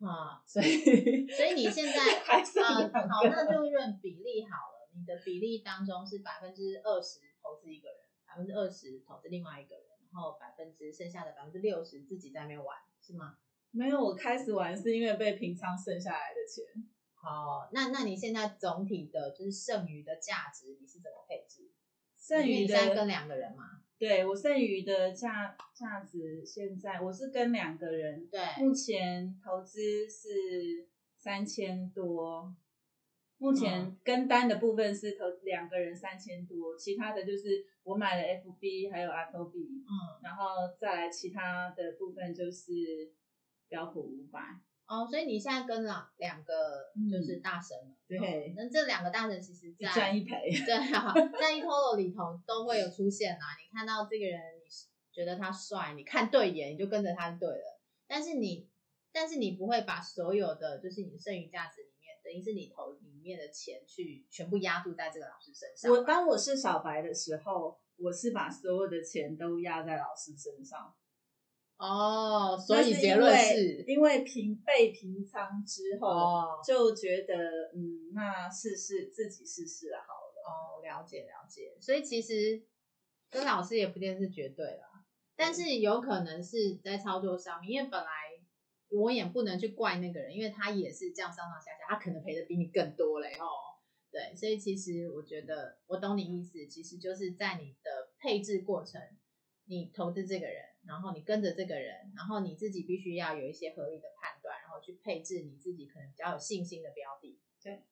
Speaker 1: 啊，
Speaker 2: 所以
Speaker 1: 所以你现在
Speaker 2: 呃
Speaker 1: 好，那就论比例好了。你的比例当中是百分之二十投资一个人，百分之二十投资另外一个人，然后百分之剩下的百分之六十自己在那边玩，是吗？
Speaker 2: 没有，我开始玩是因为被平仓剩下来的钱。
Speaker 1: 好，那那你现在总体的就是剩余的价值你是怎么配置？
Speaker 2: 剩余
Speaker 1: 的跟两个人嘛？
Speaker 2: 对我剩余的价价值，现在我是跟两个人，
Speaker 1: 对，
Speaker 2: 目前投资是三千多，目前跟单的部分是投两个人三千多，其他的就是我买了 FB 还有阿 T B，嗯，然后再来其他的部分就是标普五百。
Speaker 1: 哦，所以你现在跟了两个就是大神了，
Speaker 2: 对，
Speaker 1: 那这两个大神其实在
Speaker 2: 一赔，
Speaker 1: 对啊，在一 Toro 里头都会有出现啊。你看到这个人，你觉得他帅，你看对眼，你就跟着他就对了。但是你，但是你不会把所有的就是你剩余价值里面，等于是你投里面的钱去全部压注在这个老师身上。
Speaker 2: 我当我是小白的时候，我是把所有的钱都压在老师身上。
Speaker 1: 哦，所以结论是，
Speaker 2: 因为平被平仓之后，就觉得嗯，那试试自己试试好了。
Speaker 1: 哦，了解了解。所以其实跟老师也不一定是绝对啦，但是有可能是在操作上面，因为本来我也不能去怪那个人，因为他也是这样上上下下，他可能赔的比你更多嘞哦。对，所以其实我觉得我懂你意思，其实就是在你的配置过程，你投资这个人。然后你跟着这个人，然后你自己必须要有一些合理的判断，然后去配置你自己可能比较有信心的标的。
Speaker 2: 对，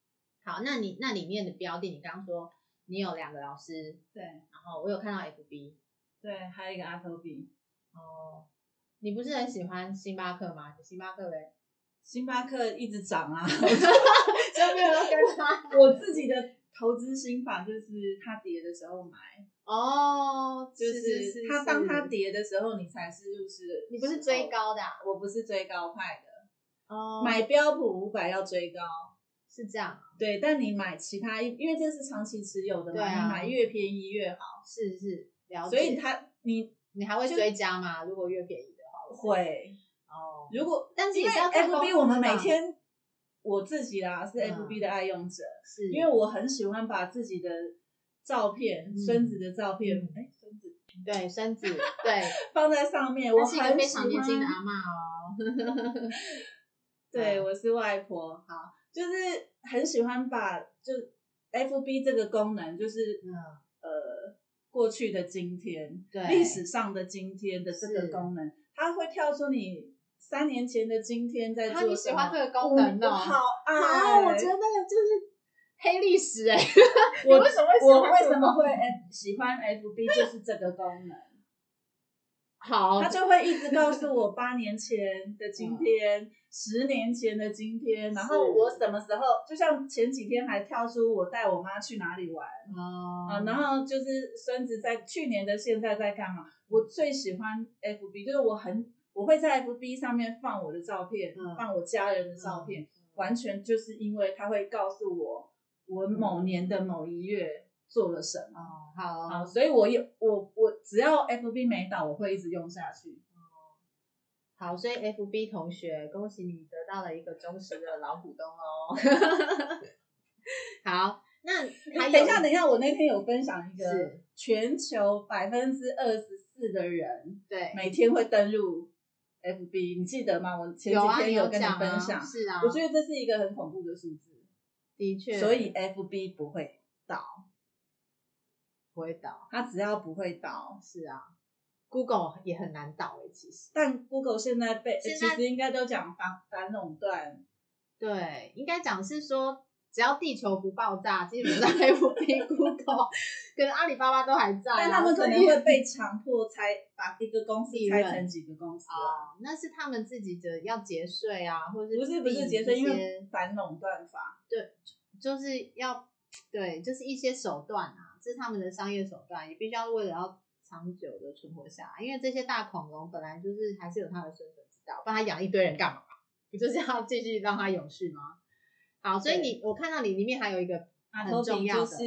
Speaker 1: 好，那你那里面的标的，你刚刚说你有两个老师，
Speaker 2: 对，
Speaker 1: 然后我有看到 FB，
Speaker 2: 对，还有一个阿托比。
Speaker 1: 哦，你不是很喜欢星巴克吗？星巴克嘞？
Speaker 2: 星巴克一直涨啊，
Speaker 1: 就没有跟他。
Speaker 2: 我自己的投资心法就是它跌的时候买。
Speaker 1: 哦，
Speaker 2: 就是他当他跌的时候，你才是入市的。
Speaker 1: 你不是追高的，
Speaker 2: 我不是追高派的。
Speaker 1: 哦，
Speaker 2: 买标普五百要追高，
Speaker 1: 是这样，
Speaker 2: 对，但你买其他，因为这是长期持有的嘛，你买越便宜越好，
Speaker 1: 是是了解。
Speaker 2: 所以他你
Speaker 1: 你还会追加吗？如果越便宜的话，
Speaker 2: 会，
Speaker 1: 哦，
Speaker 2: 如果
Speaker 1: 但是也是要
Speaker 2: FB 我们每天，我自己啦是
Speaker 1: 嗯
Speaker 2: FB 的爱用者，
Speaker 1: 是
Speaker 2: 因为我很喜欢把自己的照片、
Speaker 1: 嗯。
Speaker 2: 孙子的照片，
Speaker 1: 嗯。
Speaker 2: 哎、孙子
Speaker 1: 对孙子 对，
Speaker 2: 放在上面，我
Speaker 1: 是一个非
Speaker 2: 很喜欢。
Speaker 1: 常年轻的阿妈哦。
Speaker 2: 对，
Speaker 1: 嗯
Speaker 2: 我是外婆，好，就是很喜欢把就 FB 这个功能，就是
Speaker 1: 嗯，
Speaker 2: 呃过去的今天，
Speaker 1: 对。
Speaker 2: 历史上的今天的这个功能，它会跳出你三年前的今天在
Speaker 1: 啊
Speaker 2: 做什么。
Speaker 1: 你喜欢这个功能哦。
Speaker 2: 好爱，
Speaker 1: 啊，我觉得就是黑历史哎。
Speaker 2: 我
Speaker 1: 为什么会
Speaker 2: 我为什么会 F 喜欢 FB 就是这个功能，
Speaker 1: 好。
Speaker 2: 他就会一直告诉我八年前的今天，十年前的今天，然后我什么时候，就像前几天还跳出我带我妈去哪里玩
Speaker 1: 哦。
Speaker 2: 啊，然后就是孙子在去年的现在在干嘛？我最喜欢 FB，就是我很我会在 FB 上面放我的照片，
Speaker 1: 嗯。
Speaker 2: 放我家人的照片，完全就是因为他会告诉我我某年的某一月做了什么。
Speaker 1: 哦好
Speaker 2: 好，所以我有我我只要 FB 没倒，我会一直用下去。
Speaker 1: 好，所以 FB 同学，恭喜你得到了一个忠实的老股东哦。好，那还
Speaker 2: 等一下，等一下，我那天有分享一个
Speaker 1: 是
Speaker 2: 全球百分之二十四的人
Speaker 1: 对
Speaker 2: 每天会登录 FB，你记得吗？我前几天
Speaker 1: 有跟你
Speaker 2: 分享，
Speaker 1: 是啊，
Speaker 2: 我觉得这是一个很恐怖的数字，
Speaker 1: 的确，
Speaker 2: 所以 FB 不会倒，
Speaker 1: 不会倒，
Speaker 2: 它只要不会倒，
Speaker 1: 是啊，Google 也很难倒诶，其实。
Speaker 2: 但 Google 现在被其实应该都讲反反垄断，
Speaker 1: 对，应该讲是说，只要地球不爆炸，基本上 FB、Google 跟阿里巴巴都还在、啊，
Speaker 2: 但他们可能会被强迫拆，把一个公司拆成几个公司啊。
Speaker 1: 哦，那是他们自己的要节税啊，或者是
Speaker 2: 不是不是节税，因为反垄断法。
Speaker 1: 对就是要对，就是一些手段啊，这是他们的商业手段，也必须要为了要长久的存活下来，因为这些大恐龙本来就是还是有它的生存之道，不然它养一堆人干嘛？不就是要继续让它永续吗？好，所以你我看到你里面还有一个
Speaker 2: 阿
Speaker 1: 很
Speaker 2: 托比就
Speaker 1: 的，
Speaker 2: 是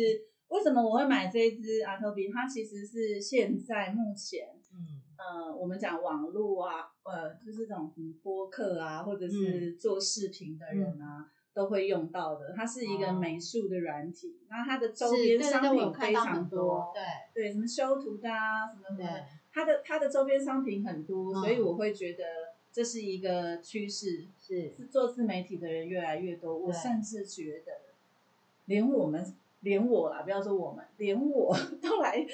Speaker 2: 为什么我会买这一支阿托比？它其实是现在目前，
Speaker 1: 嗯。
Speaker 2: 呃，我们讲网络啊，呃，就是这种嗯播客啊，或者
Speaker 1: 嗯。
Speaker 2: 是做视频的人啊。都会用到的，它是一个
Speaker 1: 哦。
Speaker 2: 美术的软体，那它的周
Speaker 1: 是
Speaker 2: 边商
Speaker 1: 对对对我有
Speaker 2: 品非常
Speaker 1: 很多，对。
Speaker 2: 对，什么修图的啊，什么什么的，它的它的周边商品很多，
Speaker 1: 嗯。
Speaker 2: 所以我会觉得这是一个趋势，
Speaker 1: 是
Speaker 2: 是做自媒体的人越来越多。我甚至觉得，连我们，连我啦，不要说我们，连我都来，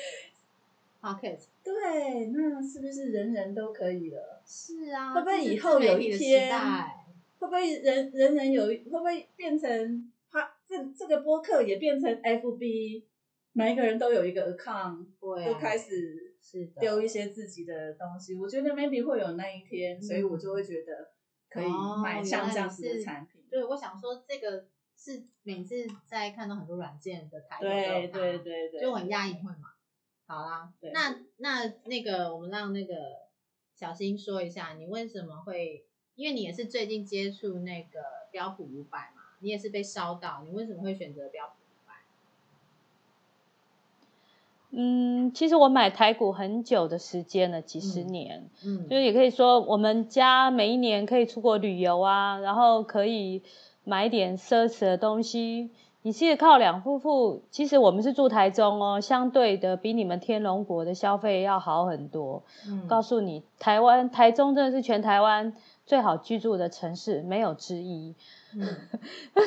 Speaker 1: Pocket
Speaker 2: 对，那是不是人人都可以了？
Speaker 1: 是啊，
Speaker 2: 会不会以后有一天会不会人人人有，会不会变成他这这个播客也变成 FB，每一个人都有一个 account，
Speaker 1: 会啊
Speaker 2: 都开始
Speaker 1: 是的
Speaker 2: 丢一些自己的东西，我觉得 maybe 会有那一天，所以我就会觉得可以
Speaker 1: 哦
Speaker 2: 买像这样子的产品。
Speaker 1: 对，我想说这个是每次在看到很多软件的台
Speaker 2: 对对对对，
Speaker 1: 就很压抑会嘛。好啦，那那那个我们让那个小新说一下，你为什么会？因为你也是最近接触那个标普五百嘛，你也是被烧到，你为什么会选择标普五百？
Speaker 3: 嗯，其实我买台股很久的时间了，几十
Speaker 1: 嗯
Speaker 3: 年，
Speaker 1: 嗯
Speaker 3: 就是也可以说，我们家每一年可以出国旅游啊，然后可以买点奢侈的东西。你其实靠两夫妇，其实我们是住台中哦，相对的比你们天龙国的消费要好很多。
Speaker 1: 嗯
Speaker 3: 告诉你，台湾台中真的是全台湾最好居住的城市，没有之一。
Speaker 1: 嗯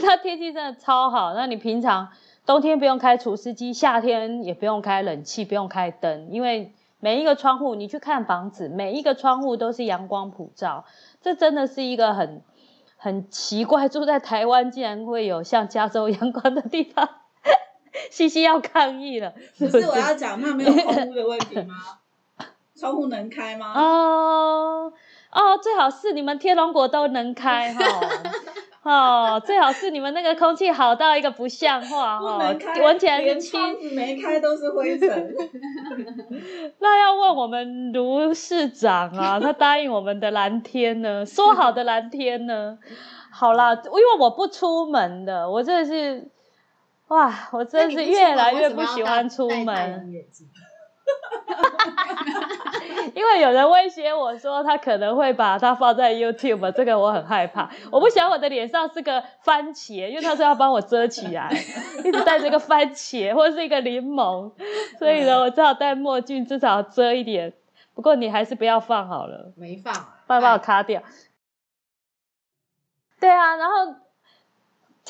Speaker 3: 它天气真的超好，那你平常冬天不用开除湿机，夏天也不用开冷气，不用开灯，因为每一个窗户你去看房子，每一个窗户都是阳光普照，这真的是一个很很奇怪，住在台湾竟然会有像加州阳 光的地方。西西要抗议了，
Speaker 2: 不是我要讲，那没有窗户的问题吗？窗户能开吗？
Speaker 3: 哦哦，最好是你们天龙果都能开哈。哦，最好是你们那个空气好到一个不像话
Speaker 2: 不
Speaker 3: 哈
Speaker 2: 能开，，
Speaker 3: 闻起来是
Speaker 2: 连
Speaker 3: 清
Speaker 2: 窗子没开都是灰尘。
Speaker 3: 那要问我们卢市长啊，他答应我们的蓝天呢？说好的蓝天呢？好啦，因为我不出门的，我真的是，哇，我真的是越来越不喜欢出门。因为有人威胁我说他可能会把它放在 YouTube，这个我很害怕。我不想我的脸上是个番茄，因为他说要帮我遮起来，一直戴这个番茄或者是一个柠檬，所以呢，我只好戴墨镜，至少遮一点。不过你还是不要放好了，
Speaker 1: 没放，
Speaker 3: 帮把我卡掉。对啊，然后。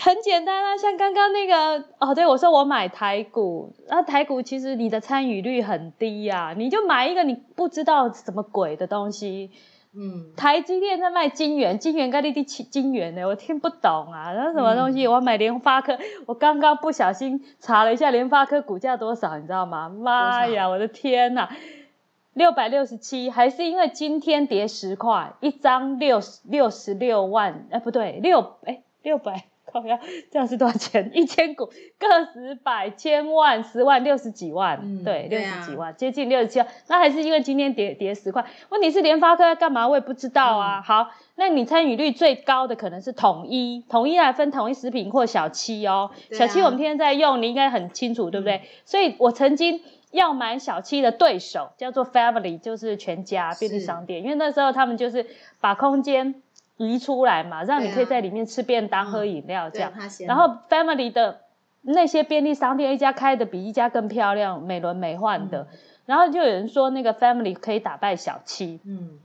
Speaker 3: 很简单啊，像刚刚那个哦，对我说我买台股，那台股其实你的参与率很低呀，你就买一个你不知道什么鬼的东西，嗯，台积电在卖金元，金元该立第七金元呢，我听不懂啊，那什么东西？我买联发科，我刚刚不小心查了一下联发科股价多少，你知道吗？妈呀，我的天呐，六百六十七，还是因为今天跌十块，一张六六十六万，哎不对，六哎六百。靠呀，这样是多少钱？一千股，个十百千万十万六十几万，对，六十几万，接近六十七万。那还是因为今天跌跌十块。问题是联发科干嘛？我也不知道啊。好，那你参与率最高的可能是统一，统一来分统一食品或小七哦。小七我们天天在用，你应该很清楚，对不对？所以我曾经要买小七的对手叫做 Family，就是全家便利商店，因为那时候他们就是把空间。移出来嘛，让你可以在里面吃便当、喝饮料这样。然后 Family 的那些便利商店，一家开的比一家更漂亮、美轮美奂的。然后就有人说，那个 Family 可以打败小七。嗯。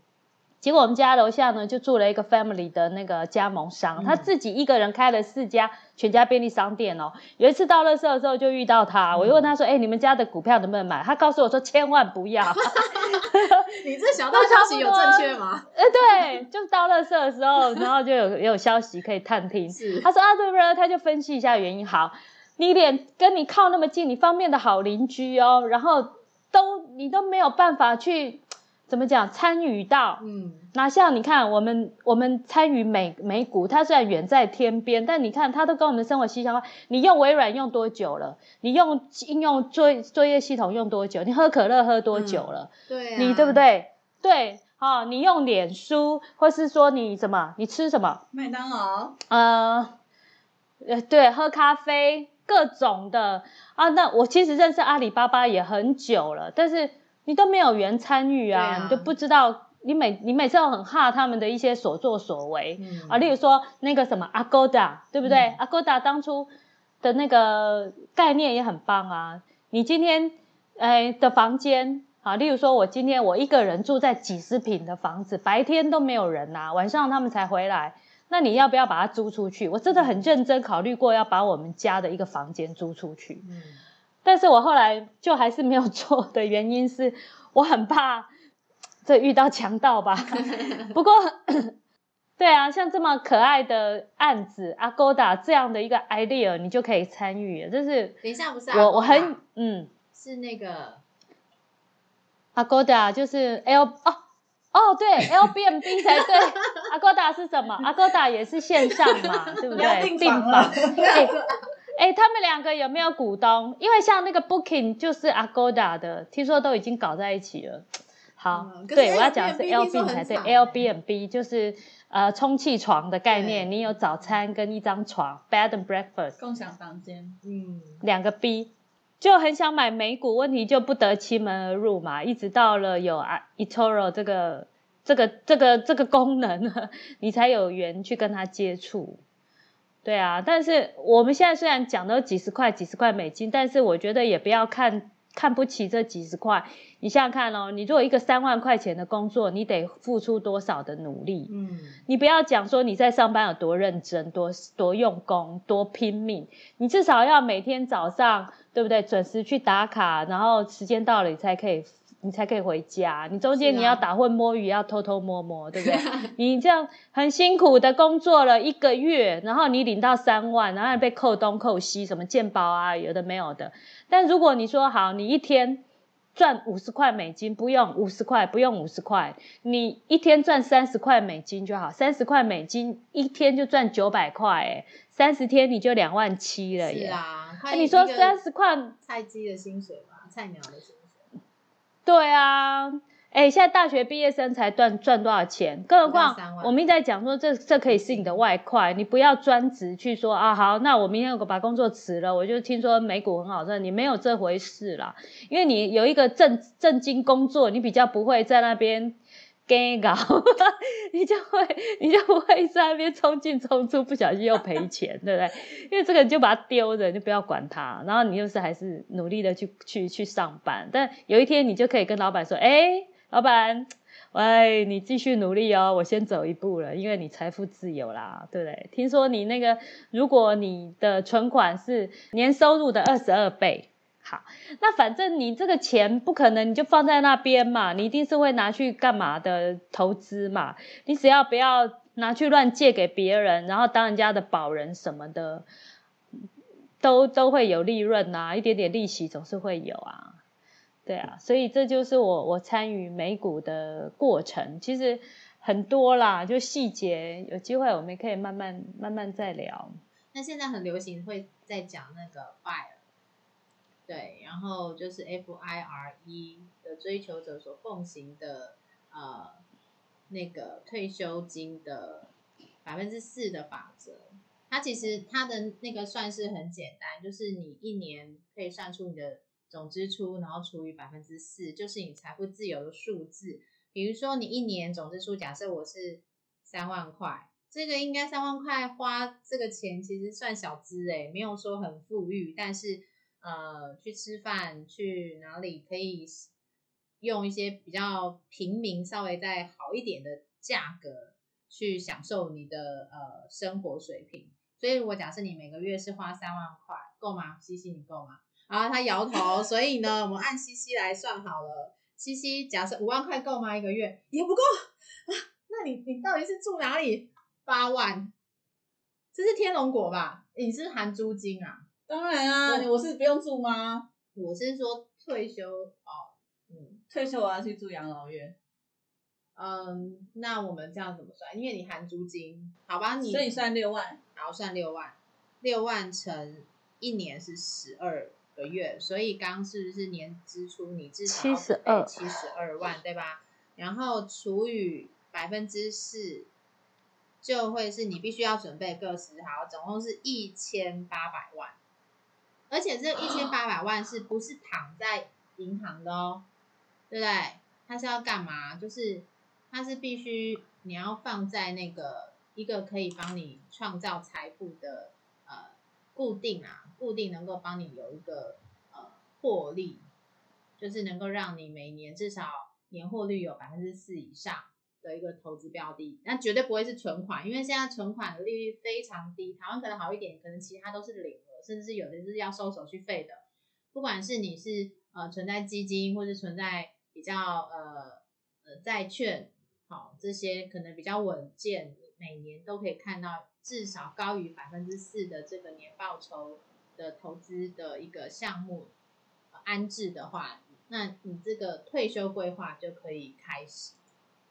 Speaker 3: 结果我们家楼下呢，就住了一个 family 的那个加盟商，他自己一个人开了四家全家便利商店哦。有一次到乐色的时候就遇到他，我就问他说：“哎，你们家的股票能不能买？”他告诉我说：“千万不要。”
Speaker 1: 你这小道消息有正确吗？
Speaker 3: 哎，对，就是到乐色的时候，然后就有有消息可以探听。他说啊，对不对？他就分析一下原因。好，你连跟你靠那么近，你方便的好邻居哦，然后都你都没有办法去。怎么讲？参与到，嗯，那像你看，我们我们参与美美股，它虽然远在天边，但你看它都跟我们的生活息息相关。你用微软用多久了？你用应用作作业系统用多久？你喝可乐喝多久了？
Speaker 1: 对，
Speaker 3: 你对不对？对，好，你用脸书，或是说你什么？你吃什么？
Speaker 2: 麦当劳。
Speaker 3: 呃，呃，对，喝咖啡，各种的啊。那我其实认识阿里巴巴也很久了，但是。你都没有缘参与啊，你都不知道。你每你每次都很怕他们的一些所作所为啊，例如说那个什么 Agoda，对不对？Agoda 当初的那个概念也很棒啊。你今天哎的房间啊，例如说我今天我一个人住在几十平的房子，白天都没有人呐，晚上他们才回来，那你要不要把它租出去？我真的很认真考虑过要把我们家的一个房间租出去。但是我后来就还是没有做的原因是，我很怕这遇到强盗吧。不过，对啊，像这么可爱的案子，Agoda 这样的一个 idea，你就可以参与。就是
Speaker 1: 等一下不是
Speaker 3: 我我很嗯
Speaker 1: 是那个
Speaker 3: Agoda 就是 L 哦哦对 L B M B 才对，Agoda 是什么？Agoda 也是线上嘛，对不对？
Speaker 2: 订房。
Speaker 3: 哎，他们两个有没有股东？因为像那个 Booking 就是 Agoda 的，听说都已经搞在一起了。好，对，我要讲的是 L B 才对，L B n B 就是呃充气床的概念，你有早餐跟一张床，bed and breakfast，
Speaker 2: 共享房间。
Speaker 3: 嗯，两个 B 就很想买美股，问题就不得其门而入嘛。一直到了有啊 eToro 这个这个这个这个功能，你才有缘去跟他接触。对啊，但是我们现在虽然讲的几十块、几十块美金，但是我觉得也不要看看不起这几十块。你想想看哦，你做一个三万块钱的工作，你得付出多少的努力？嗯，你不要讲说你在上班有多认真、多多用功、多拼命，你至少要每天早上，对不对？准时去打卡，然后时间到了你才可以。你才可以回家，你中间你要打混摸鱼，要偷偷摸摸，对不对？你这样很辛苦的工作了一个月，然后你领到三万，然后被扣东扣西，什么健保啊，有的没有的。但如果你说好，你一天赚五十块美金，不用五十块，不用五十块，你一天赚三十块美金就好，三十块美金一天就赚九百块，哎，三十天你就两万七了耶。是
Speaker 1: 啊，
Speaker 3: 那你说三十块
Speaker 1: 菜鸡的薪水吧，菜鸟的薪。
Speaker 3: 对啊，哎，现在大学毕业生才赚赚多少钱？更何况我们一直在讲说这这可以是你的外快，你不要专职去说啊好，那我明天我把工作辞了，我就听说美股很好赚，你没有这回事啦，因为你有一个正正经工作，你比较不会在那边。给搞，你就会你就不会在那边冲进冲出，不小心又赔钱，对不对？因为这个你就把它丢着，你就不要管它，然后你就是还是努力的去去去上班，但有一天你就可以跟老板说，哎，老板，喂，你继续努力哦，我先走一步了，因为你财富自由啦，对不对？听说你那个，如果你的存款是年收入的二十二倍。那反正你这个钱不可能你就放在那边嘛，你一定是会拿去干嘛的投资嘛。你只要不要拿去乱借给别人，然后当人家的保人什么的，都都会有利润呐，一点点利息总是会有啊。对啊，所以这就是我我参与美股的过程，其实很多啦，就细节，有机会我们可以慢慢慢慢再聊。
Speaker 1: 那现在很流行会在讲那个 fire。对，然后就是 F I R E 的追求者所奉行的呃那个退休金的百分之四的法则，它其实它的那个算是很简单，就是你一年可以算出你的总支出，然后除以百分之四，就是你财富自由的数字。比如说你一年总支出，假设我是三万块，这个应该三万块花这个钱其实算小资诶，没有说很富裕，但是。呃，去吃饭，去哪里可以用一些比较平民、稍微再好一点的价格去享受你的呃生活水平。所以，如果假设你每个月是花三万块，够吗？西西，你够吗？啊，他摇头。所以呢，我们按西西来算好了。西西，假设五万块够吗？一个月也不够啊。那你你到底是住哪里？八万，这是天龙果吧？你是含租金啊？
Speaker 2: 当然啊，我是不用住吗？
Speaker 1: 我是说退休哦，
Speaker 2: 嗯，退休我要去住养老院。
Speaker 1: 嗯，那我们这样怎么算？因为你含租金，好吧？你
Speaker 2: 所以算六万，
Speaker 1: 然后算六万，六万乘一年是十二个月，所以刚是不是年支出你至少
Speaker 3: 七十二
Speaker 1: 七十二万，对吧？然后除以百分之四。就会是你必须要准备个十好，总共是一千八百万。而且这一千八百万是不是躺在银行的哦？对不对？它是要干嘛？就是它是必须你要放在那个一个可以帮你创造财富的呃固定啊，固定能够帮你有一个呃获利，就是能够让你每年至少年获率有百分之四以上的一个投资标的。那绝对不会是存款，因为现在存款的利率非常低，台湾可能好一点，可能其他都是零。甚至有的是要收手续费的，不管是你是呃存在基金，或是存在比较呃呃债券，好这些可能比较稳健，每年都可以看到至少高于百分之四的这个年报酬的投资的一个项目安置的话，那你这个退休规划就可以开始。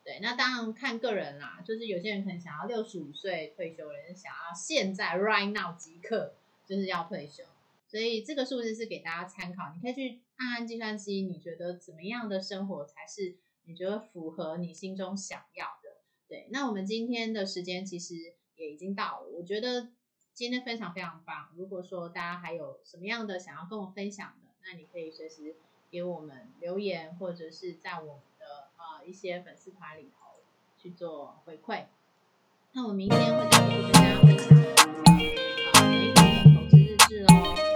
Speaker 1: 对，那当然看个人啦，就是有些人可能想要六十五岁退休，人想要现在 right now 即刻。就是要退休，所以这个数字是给大家参考，你可以去按按计算机，你觉得怎么样的生活才是你觉得符合你心中想要的？对，那我们今天的时间其实也已经到了，我觉得今天分享非常棒。如果说大家还有什么样的想要跟我分享的，那你可以随时给我们留言，或者是在我们的呃一些粉丝团里头去做回馈。那我明天会再继续跟大家分享。是哦。